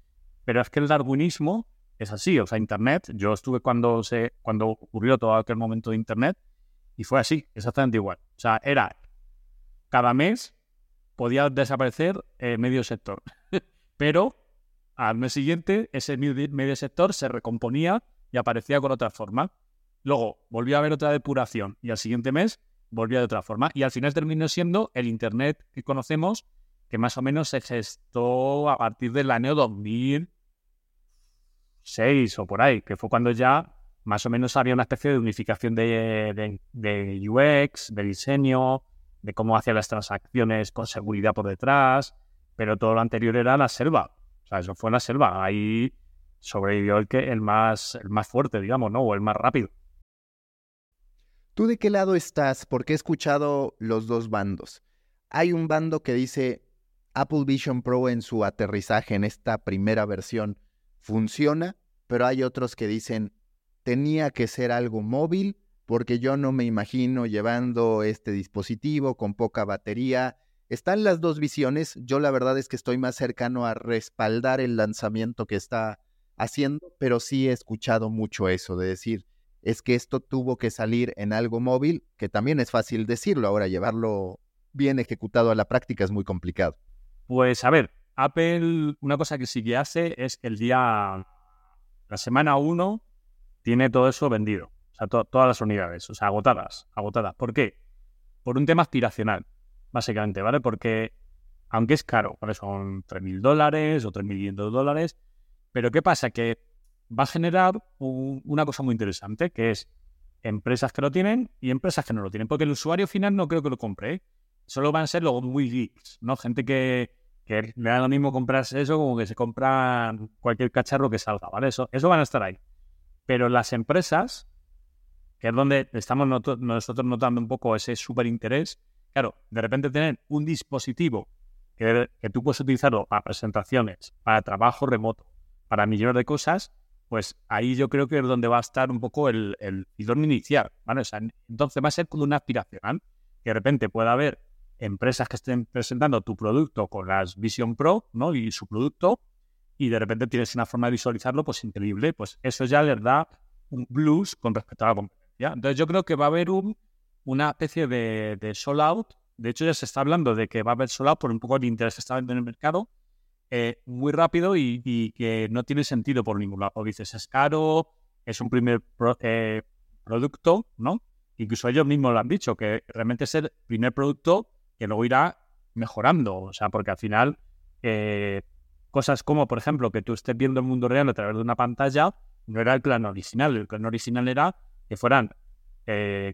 Pero es que el darwinismo es así, o sea, Internet, yo estuve cuando, se, cuando ocurrió todo aquel momento de Internet y fue así, exactamente igual. O sea, era cada mes podía desaparecer eh, medio sector, pero al mes siguiente ese medio sector se recomponía y aparecía con otra forma. Luego volvió a haber otra depuración y al siguiente mes volvía de otra forma y al final terminó siendo el Internet que conocemos que más o menos se gestó a partir del año 2000 6 o por ahí, que fue cuando ya más o menos había una especie de unificación de, de, UX, de diseño, de cómo hacía las transacciones con seguridad por detrás, pero todo lo anterior era la selva. O sea, eso fue la selva. Ahí sobrevivió el, que, el, más, el más fuerte, digamos, ¿no? O el más rápido. ¿Tú de qué lado estás? Porque he escuchado los dos bandos. Hay un bando que dice Apple Vision Pro en su aterrizaje en esta primera versión funciona, pero hay otros que dicen, tenía que ser algo móvil porque yo no me imagino llevando este dispositivo con poca batería. Están las dos visiones. Yo la verdad es que estoy más cercano a respaldar el lanzamiento que está haciendo, pero sí he escuchado mucho eso de decir, es que esto tuvo que salir en algo móvil, que también es fácil decirlo, ahora llevarlo bien ejecutado a la práctica es muy complicado. Pues a ver, Apple, una cosa que sí que hace es que el día, la semana 1, tiene todo eso vendido. O sea, todas las unidades, o sea, agotadas, agotadas. ¿Por qué? Por un tema aspiracional, básicamente, ¿vale? Porque, aunque es caro, ¿vale? Son 3.000 dólares o 3.500 dólares, pero ¿qué pasa? Que va a generar una cosa muy interesante, que es empresas que lo tienen y empresas que no lo tienen. Porque el usuario final no creo que lo compre, ¿eh? Solo van a ser los muy geeks, ¿no? Gente que que le da lo mismo comprarse eso como que se compra cualquier cacharro que salga, ¿vale? Eso, eso van a estar ahí. Pero las empresas, que es donde estamos nosotros notando un poco ese súper interés, claro, de repente tener un dispositivo que, que tú puedes utilizarlo para presentaciones, para trabajo remoto, para millones de cosas, pues ahí yo creo que es donde va a estar un poco el, el inicial, ¿vale? entonces va a ser como una aspiracional, que de repente pueda haber empresas que estén presentando tu producto con las Vision Pro, ¿no? Y su producto, y de repente tienes una forma de visualizarlo, pues increíble, pues eso ya les da un blues con respecto a la competencia. Entonces yo creo que va a haber un, una especie de, de out, de hecho ya se está hablando de que va a haber sold out por un poco de interés que está en el mercado, eh, muy rápido y, que no tiene sentido por ningún lado. O dices, es caro, es un primer eh, producto, ¿no? Incluso ellos mismos lo han dicho, que realmente es el primer producto que luego irá mejorando. O sea, porque al final, eh, cosas como, por ejemplo, que tú estés viendo el mundo real a través de una pantalla, no era el plan original. El plan original era que fueran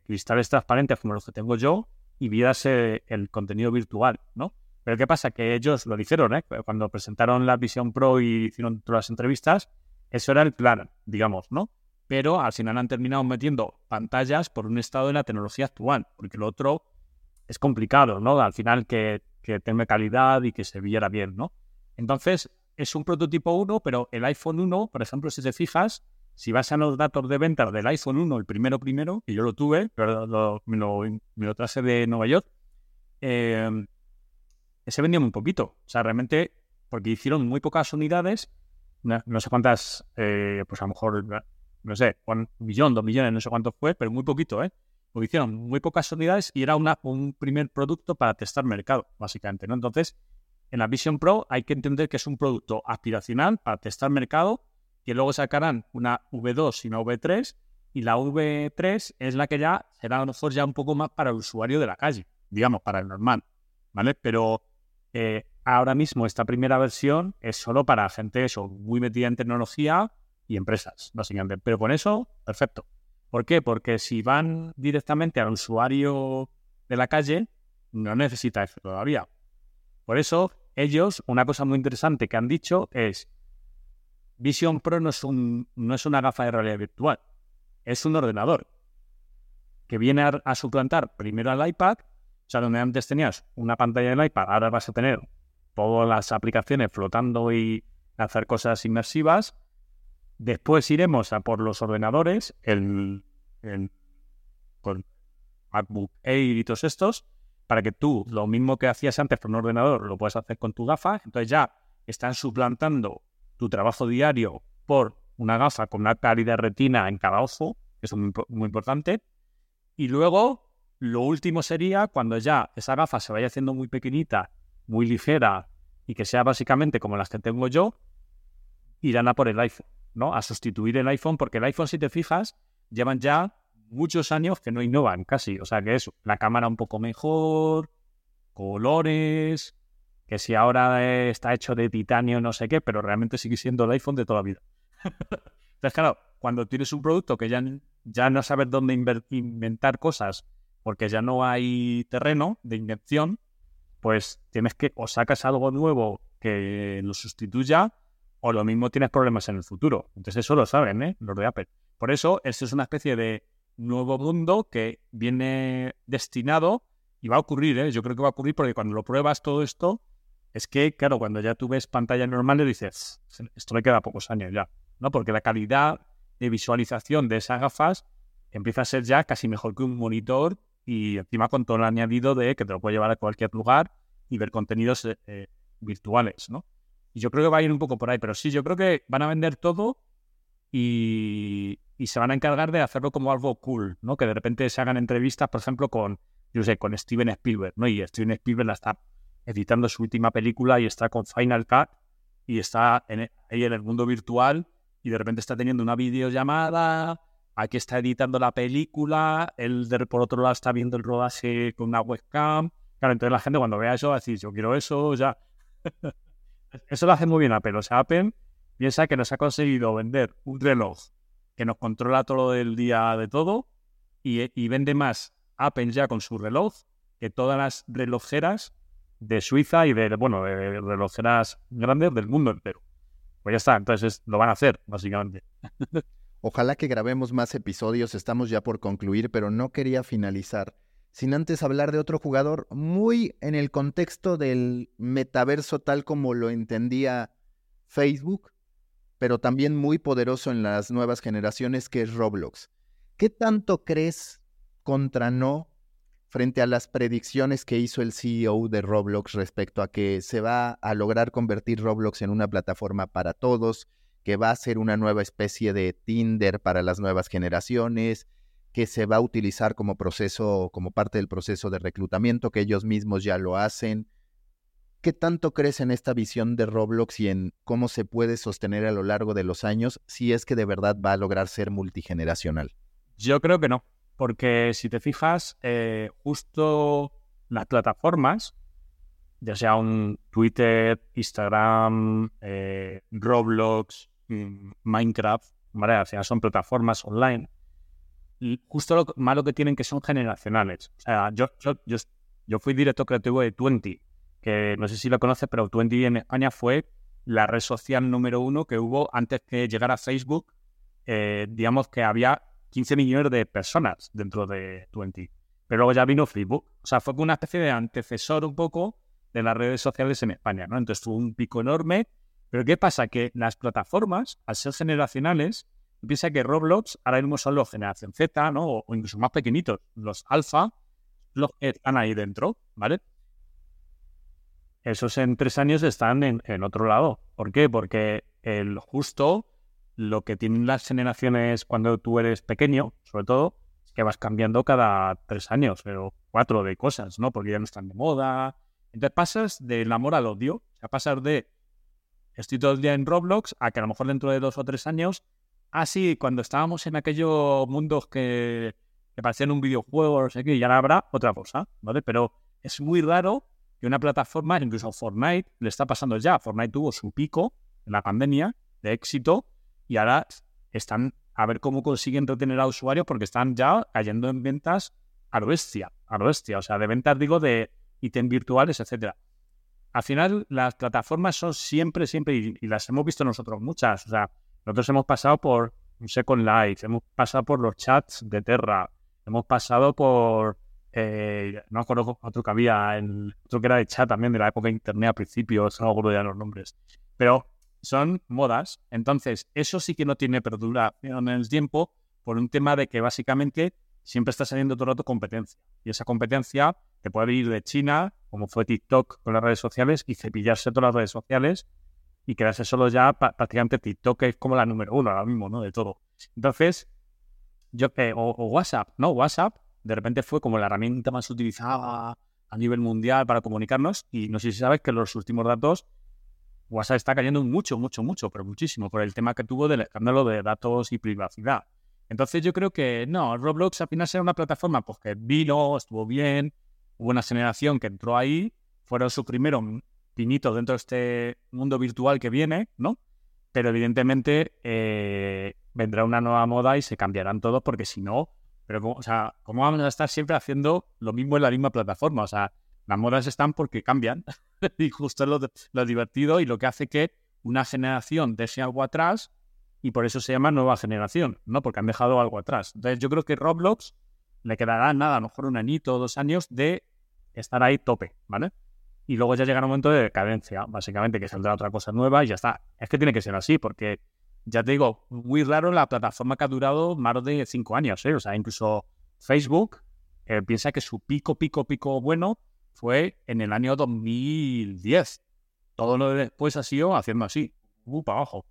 cristales transparentes como los que tengo yo y vieras el contenido virtual, ¿no? Pero ¿qué pasa? Que ellos lo dijeron, ¿eh? Cuando presentaron la Vision Pro y hicieron todas las entrevistas, eso era el plan, digamos, ¿no? Pero al final han terminado metiendo pantallas por un estado de la tecnología actual, porque lo otro es complicado, ¿no? Al final que, que tenga calidad y que se viera bien, ¿no? Entonces, es un prototipo 1, pero el iPhone 1, por ejemplo, si te fijas, si vas a los datos de ventas del iPhone 1, el primero primero, que yo lo tuve, pero me, lo, me, lo, trase de Nueva York, eh, se vendió muy poquito. O sea, realmente, porque hicieron muy pocas unidades, no, sé cuántas, eh, pues a lo mejor, no sé, un millón, dos millones, no sé cuánto fue, pero muy poquito, ¿eh? Porque hicieron muy pocas unidades y era una, un primer producto para testar mercado, básicamente, ¿no? Entonces, en la Vision Pro hay que entender que es un producto aspiracional para testar mercado, que luego sacarán una V2 y una V3, y la V3 es la que ya será a lo mejor ya un poco más para el usuario de la calle, digamos, para el normal, ¿vale? Pero eh, ahora mismo esta primera versión es solo para gente muy metida en tecnología y empresas, básicamente. Pero con eso, perfecto. ¿Por qué? Porque si van directamente al usuario de la calle, no necesita eso todavía. Por eso, ellos, una cosa muy interesante que han dicho es, Vision Pro no es, un, no es una gafa de realidad virtual, es un ordenador que viene a suplantar primero al iPad sea, donde antes tenías una pantalla del iPad, ahora vas a tener todas las aplicaciones flotando y hacer cosas inmersivas. Después iremos a por los ordenadores, el, con MacBook Air y todos estos, para que tú lo mismo que hacías antes con un ordenador lo puedas hacer con tu gafa. Entonces ya están suplantando tu trabajo diario por una gafa con una calidad retina en cada ojo, que es muy, muy importante. Y luego lo último sería cuando ya esa gafa se vaya haciendo muy pequeñita, muy ligera y que sea básicamente como las que tengo yo, irán a por el iPhone, ¿no? A sustituir el iPhone, porque el iPhone, si te fijas, llevan ya muchos años que no innovan casi. O sea que es la cámara un poco mejor, colores, que si ahora está hecho de titanio no sé qué, pero realmente sigue siendo el iPhone de toda la vida. Entonces, claro, cuando tienes un producto que ya, ya no sabes dónde inventar cosas porque ya no hay terreno de invención, pues tienes que o sacas algo nuevo que lo sustituya o lo mismo tienes problemas en el futuro. Entonces eso lo saben, ¿eh? Los de Apple. Por eso, eso es una especie de nuevo mundo que viene destinado y va a ocurrir, ¿eh? Yo creo que va a ocurrir porque cuando lo pruebas todo esto, es que, claro, cuando ya tú ves pantalla normal, dices, esto le queda pocos años ya, ¿no? Porque la calidad de visualización de esas gafas empieza a ser ya casi mejor que un monitor y encima con todo el añadido de que te lo puede llevar a cualquier lugar y ver contenidos eh, eh, virtuales, ¿no? Y yo creo que va a ir un poco por ahí, pero sí, yo creo que van a vender todo y, se van a encargar de hacerlo como algo cool, ¿no? Que de repente se hagan entrevistas, por ejemplo, con, yo sé, con Steven Spielberg, ¿no? Y Steven Spielberg está editando su última película y está con Final Cut y está en, ahí en el mundo virtual y de repente está teniendo una videollamada aquí está editando la película, él por otro lado está viendo el rodaje con una webcam. Claro, entonces la gente cuando vea eso va a decir, yo quiero eso, ya. eso lo hace muy bien Apple. O sea, Apple piensa que nos ha conseguido vender un reloj que nos controla todo el día de todo y, vende más Apple ya con su reloj que todas las relojeras de Suiza y de, bueno, de relojeras grandes del mundo entero. Pues ya está, entonces lo van a hacer, básicamente. Ojalá que grabemos más episodios, estamos ya por concluir, pero no quería finalizar sin antes hablar de otro jugador muy en el contexto del metaverso tal como lo entendía Facebook, pero también muy poderoso en las nuevas generaciones que es Roblox. ¿Qué tanto crees contra no frente a las predicciones que hizo el CEO de Roblox respecto a que se va a lograr convertir Roblox en una plataforma para todos, que va a ser una nueva especie de Tinder para las nuevas generaciones, que se va a utilizar como proceso, como parte del proceso de reclutamiento, que ellos mismos ya lo hacen. ¿Qué tanto crees en esta visión de Roblox y en cómo se puede sostener a lo largo de los años si es que de verdad va a lograr ser multigeneracional? Yo creo que no, porque si te fijas, eh, justo las plataformas, ya sea un Twitter, Instagram, eh, Roblox, mm, Minecraft, ¿vale? O son plataformas online justo lo malo que tienen que son generacionales. O sea, yo, yo, yo, fui director creativo de Twenty, que no sé si lo conoces, pero Twenty en España fue la red social número uno que hubo antes que llegara Facebook. Eh, digamos que había 15 millones de personas dentro de Twenty. Pero luego ya vino Facebook. O sea, fue una especie de antecesor un poco de las redes sociales en España, ¿no? Entonces fue un pico enorme. Pero ¿qué pasa? Que las plataformas, al ser generacionales, Piensa que Roblox ahora mismo son los generación Z, ¿no? O, incluso más pequeñitos, los alfa, los que están ahí dentro, ¿vale? Esos en tres años están en, otro lado. ¿Por qué? Porque el justo lo que tienen las generaciones cuando tú eres pequeño, sobre todo, es que vas cambiando cada tres años, pero cuatro de cosas, ¿no? Porque ya no están de moda. Entonces pasas del amor al odio. O sea, pasas de estoy todo el día en Roblox a que a lo mejor dentro de dos o tres años Ah, sí, cuando estábamos en aquellos mundos que, que parecían un videojuego, no sé qué, ya habrá otra cosa, ¿vale? Pero es muy raro que una plataforma, incluso Fortnite, le está pasando ya. Fortnite tuvo su pico en la pandemia de éxito y ahora están a ver cómo consiguen retener a usuarios porque están ya cayendo en ventas a lo a bestia, o sea, de ventas, digo, de ítems virtuales, etcétera. Al final, las plataformas son siempre, siempre, y, las hemos visto nosotros muchas, o sea, nosotros hemos pasado por un Second Life, hemos pasado por los chats de Terra, hemos pasado por, eh, no acuerdo otro que había, otro que era de chat también de la época de Internet a principios, no acuerdo ya los nombres. Pero son modas, entonces eso sí que no tiene perduración en el tiempo por un tema de que básicamente siempre está saliendo todo el rato competencia. Y esa competencia te puede ir de China, como fue TikTok con las redes sociales, y cepillarse todas las redes sociales y quedarse solo ya prácticamente TikTok es como la número uno ahora mismo, ¿no? De todo. Entonces, yo, eh, o, WhatsApp, ¿no? WhatsApp de repente fue como la herramienta más utilizada a nivel mundial para comunicarnos y no sé si sabes que los últimos datos WhatsApp está cayendo mucho, mucho, mucho, pero muchísimo por el tema que tuvo del escándalo de datos y privacidad. Entonces yo creo que no, Roblox al final será una plataforma pues que vino, estuvo bien, hubo una generación que entró ahí, fueron su primero finito dentro de este mundo virtual que viene, ¿no? Pero evidentemente eh, vendrá una nueva moda y se cambiarán todos porque si no, pero o sea, ¿cómo vamos a estar siempre haciendo lo mismo en la misma plataforma? O sea, las modas están porque cambian y justo lo, lo, divertido y lo que hace que una generación deje algo atrás y por eso se llama nueva generación, ¿no? Porque han dejado algo atrás. Entonces yo creo que Roblox le quedará nada, a lo mejor un añito o dos años de estar ahí tope, ¿vale? y luego ya llega un momento de decadencia, básicamente, que saldrá otra cosa nueva y ya está. Es que tiene que ser así, porque ya te digo, muy raro la plataforma que ha durado más de cinco años, ¿eh? O sea, incluso Facebook eh, piensa que su pico, pico, pico bueno fue en el año 2010. Todo lo de después ha sido haciendo así, uh, para abajo.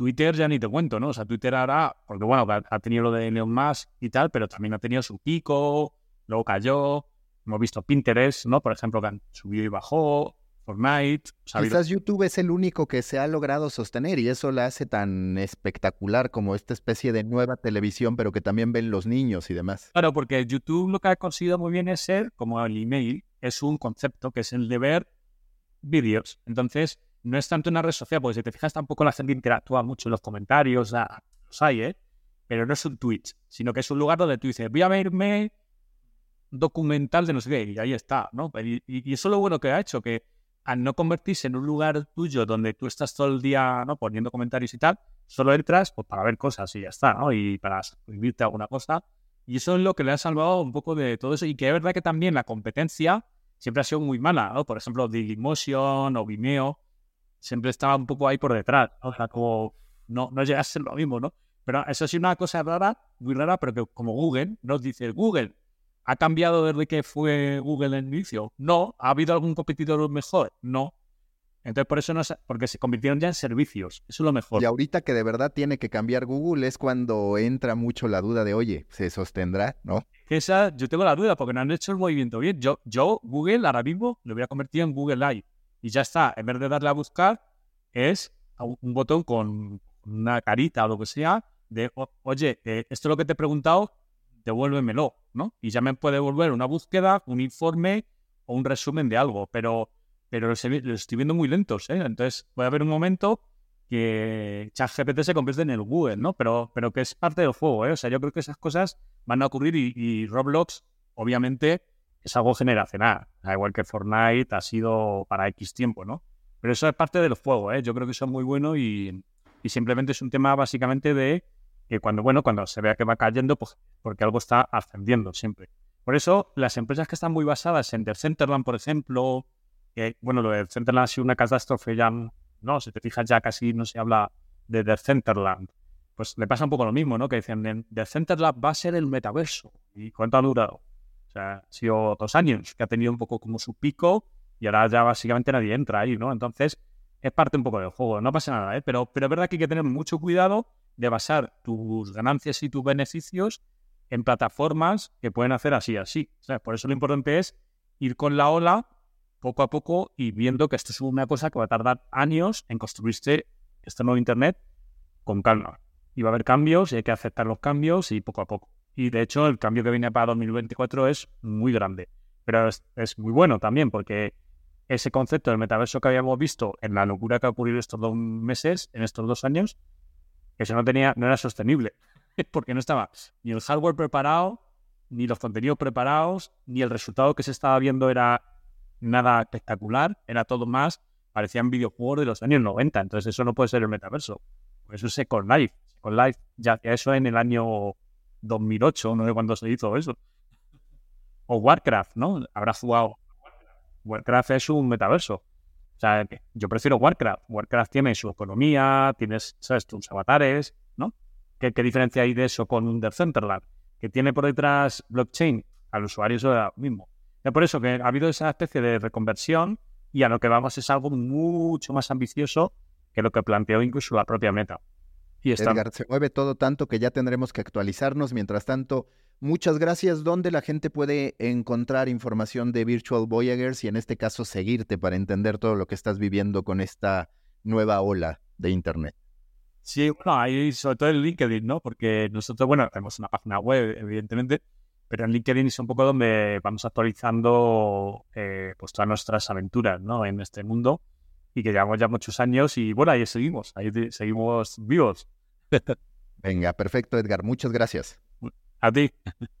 Twitter ya ni te cuento, ¿no? O sea, Twitter ahora, porque bueno, ha tenido lo de Elon Musk y tal, pero también ha tenido su pico, luego cayó, Hemos visto Pinterest, ¿no? Por ejemplo, que han subido y bajó, Fortnite. Quizás YouTube es el único que se ha logrado sostener y eso la hace tan espectacular como esta especie de nueva televisión, pero que también ven los niños y demás. Claro, porque YouTube lo que ha conseguido muy bien es ser, como el email, es un concepto que es el de ver vídeos. Entonces, no es tanto una red social, porque si te fijas tampoco la gente interactúa mucho en los comentarios, los hay, ¿eh? Pero no es un Twitch, sino que es un lugar donde tú dices, voy a verme documental de no sé qué, y ahí está, ¿no? Y, eso es lo bueno que ha hecho, que al no convertirse en un lugar tuyo donde tú estás todo el día, ¿no? Poniendo comentarios y tal, solo entras pues, para ver cosas y ya está, ¿no? Y para suscribirte a alguna cosa Y eso es lo que le ha salvado un poco de todo eso. Y que es verdad que también la competencia siempre ha sido muy mala, ¿no? Por ejemplo, Dailymotion o Vimeo siempre estaba un poco ahí por detrás. O sea, como no, no llega a ser lo mismo, ¿no? Pero eso sí una cosa rara, muy rara, pero que como Google nos dice, Google, ¿ha cambiado desde que fue Google en inicio? No. ¿Ha habido algún competidor mejor? No. Entonces, por eso no porque se convirtieron ya en servicios. Eso es lo mejor. Y ahorita que de verdad tiene que cambiar Google es cuando entra mucho la duda de, oye, ¿se sostendrá? ¿No? Esa, yo tengo la duda porque no han hecho el movimiento bien. Yo, yo Google ahora mismo lo voy a convertir en Google Live. Y ya está. En vez de darle a buscar, es un botón con una carita o lo que sea de, oye, eh, esto es lo que te he preguntado, devuélvemelo, ¿no? Y ya me puede devolver una búsqueda, un informe o un resumen de algo. Pero pero los, estoy viendo muy lentos, ¿eh? Entonces puede haber un momento que ChatGPT se convierte en el Google, ¿no? Pero, pero que es parte del juego, ¿eh? O sea, yo creo que esas cosas van a ocurrir y, Roblox, obviamente, es algo generacional. igual que Fortnite ha sido para X tiempo, ¿no? Pero eso es parte del juego, ¿eh? Yo creo que eso es muy bueno y, y simplemente es un tema básicamente de que cuando, bueno, cuando se vea que va cayendo, pues porque algo está ascendiendo siempre. Por eso, las empresas que están muy basadas en Decentraland, por ejemplo, bueno, lo de Centerland ha sido una catástrofe ya, ¿no? Si te fijas, ya casi no se habla de The Centerland. Pues le pasa un poco lo mismo, ¿no? Que dicen, The Centerland va a ser el metaverso. ¿Y cuánto ha durado? O sea, ha sido dos años, que ha tenido un poco como su pico y ahora ya básicamente nadie entra ahí, ¿no? Entonces, es parte un poco del juego, no pasa nada, ¿eh? Pero, pero es verdad que hay que tener mucho cuidado de basar tus ganancias y tus beneficios en plataformas que pueden hacer así, así. O sea, por eso lo importante es ir con la ola poco a poco y viendo que esto es una cosa que va a tardar años en construirse este nuevo Internet con calma. Y va a haber cambios y hay que aceptar los cambios y poco a poco. Y de hecho el cambio que viene para 2024 es muy grande. Pero es, muy bueno también porque ese concepto del metaverso que habíamos visto en la locura que ha ocurrido estos dos meses, en estos dos años, eso no tenía, no era sostenible. Porque no estaba ni el hardware preparado, ni los contenidos preparados, ni el resultado que se estaba viendo era nada espectacular, era todo más, parecían videojuegos de los años 90, entonces eso no puede ser el metaverso. Por eso es Second Life. Second Life, ya eso en el año 2008, no sé cuándo se hizo eso. O Warcraft, ¿no? Habrá jugado. Warcraft es un metaverso. O sea, yo prefiero Warcraft. Warcraft tiene su economía, tienes, ¿sabes? Tus avatares, ¿no? ¿Qué, diferencia hay de eso con un Decentraland? Que tiene por detrás blockchain. Al usuario eso es lo mismo. Es por eso que ha habido esa especie de reconversión y a lo que vamos es algo mucho más ambicioso que lo que planteó incluso la propia meta. Y Edgar, se mueve todo tanto que ya tendremos que actualizarnos. Mientras tanto, muchas gracias. ¿Dónde la gente puede encontrar información de Virtual Voyagers y en este caso seguirte para entender todo lo que estás viviendo con esta nueva ola de Internet? Sí, bueno, ahí sobre todo en LinkedIn, ¿no? Porque nosotros, bueno, tenemos una página web, evidentemente, pero en LinkedIn es un poco donde vamos actualizando eh, pues todas nuestras aventuras ¿no? en este mundo y que llevamos ya muchos años y bueno, ahí seguimos, ahí seguimos vivos. Venga, perfecto Edgar, muchas gracias. A ti.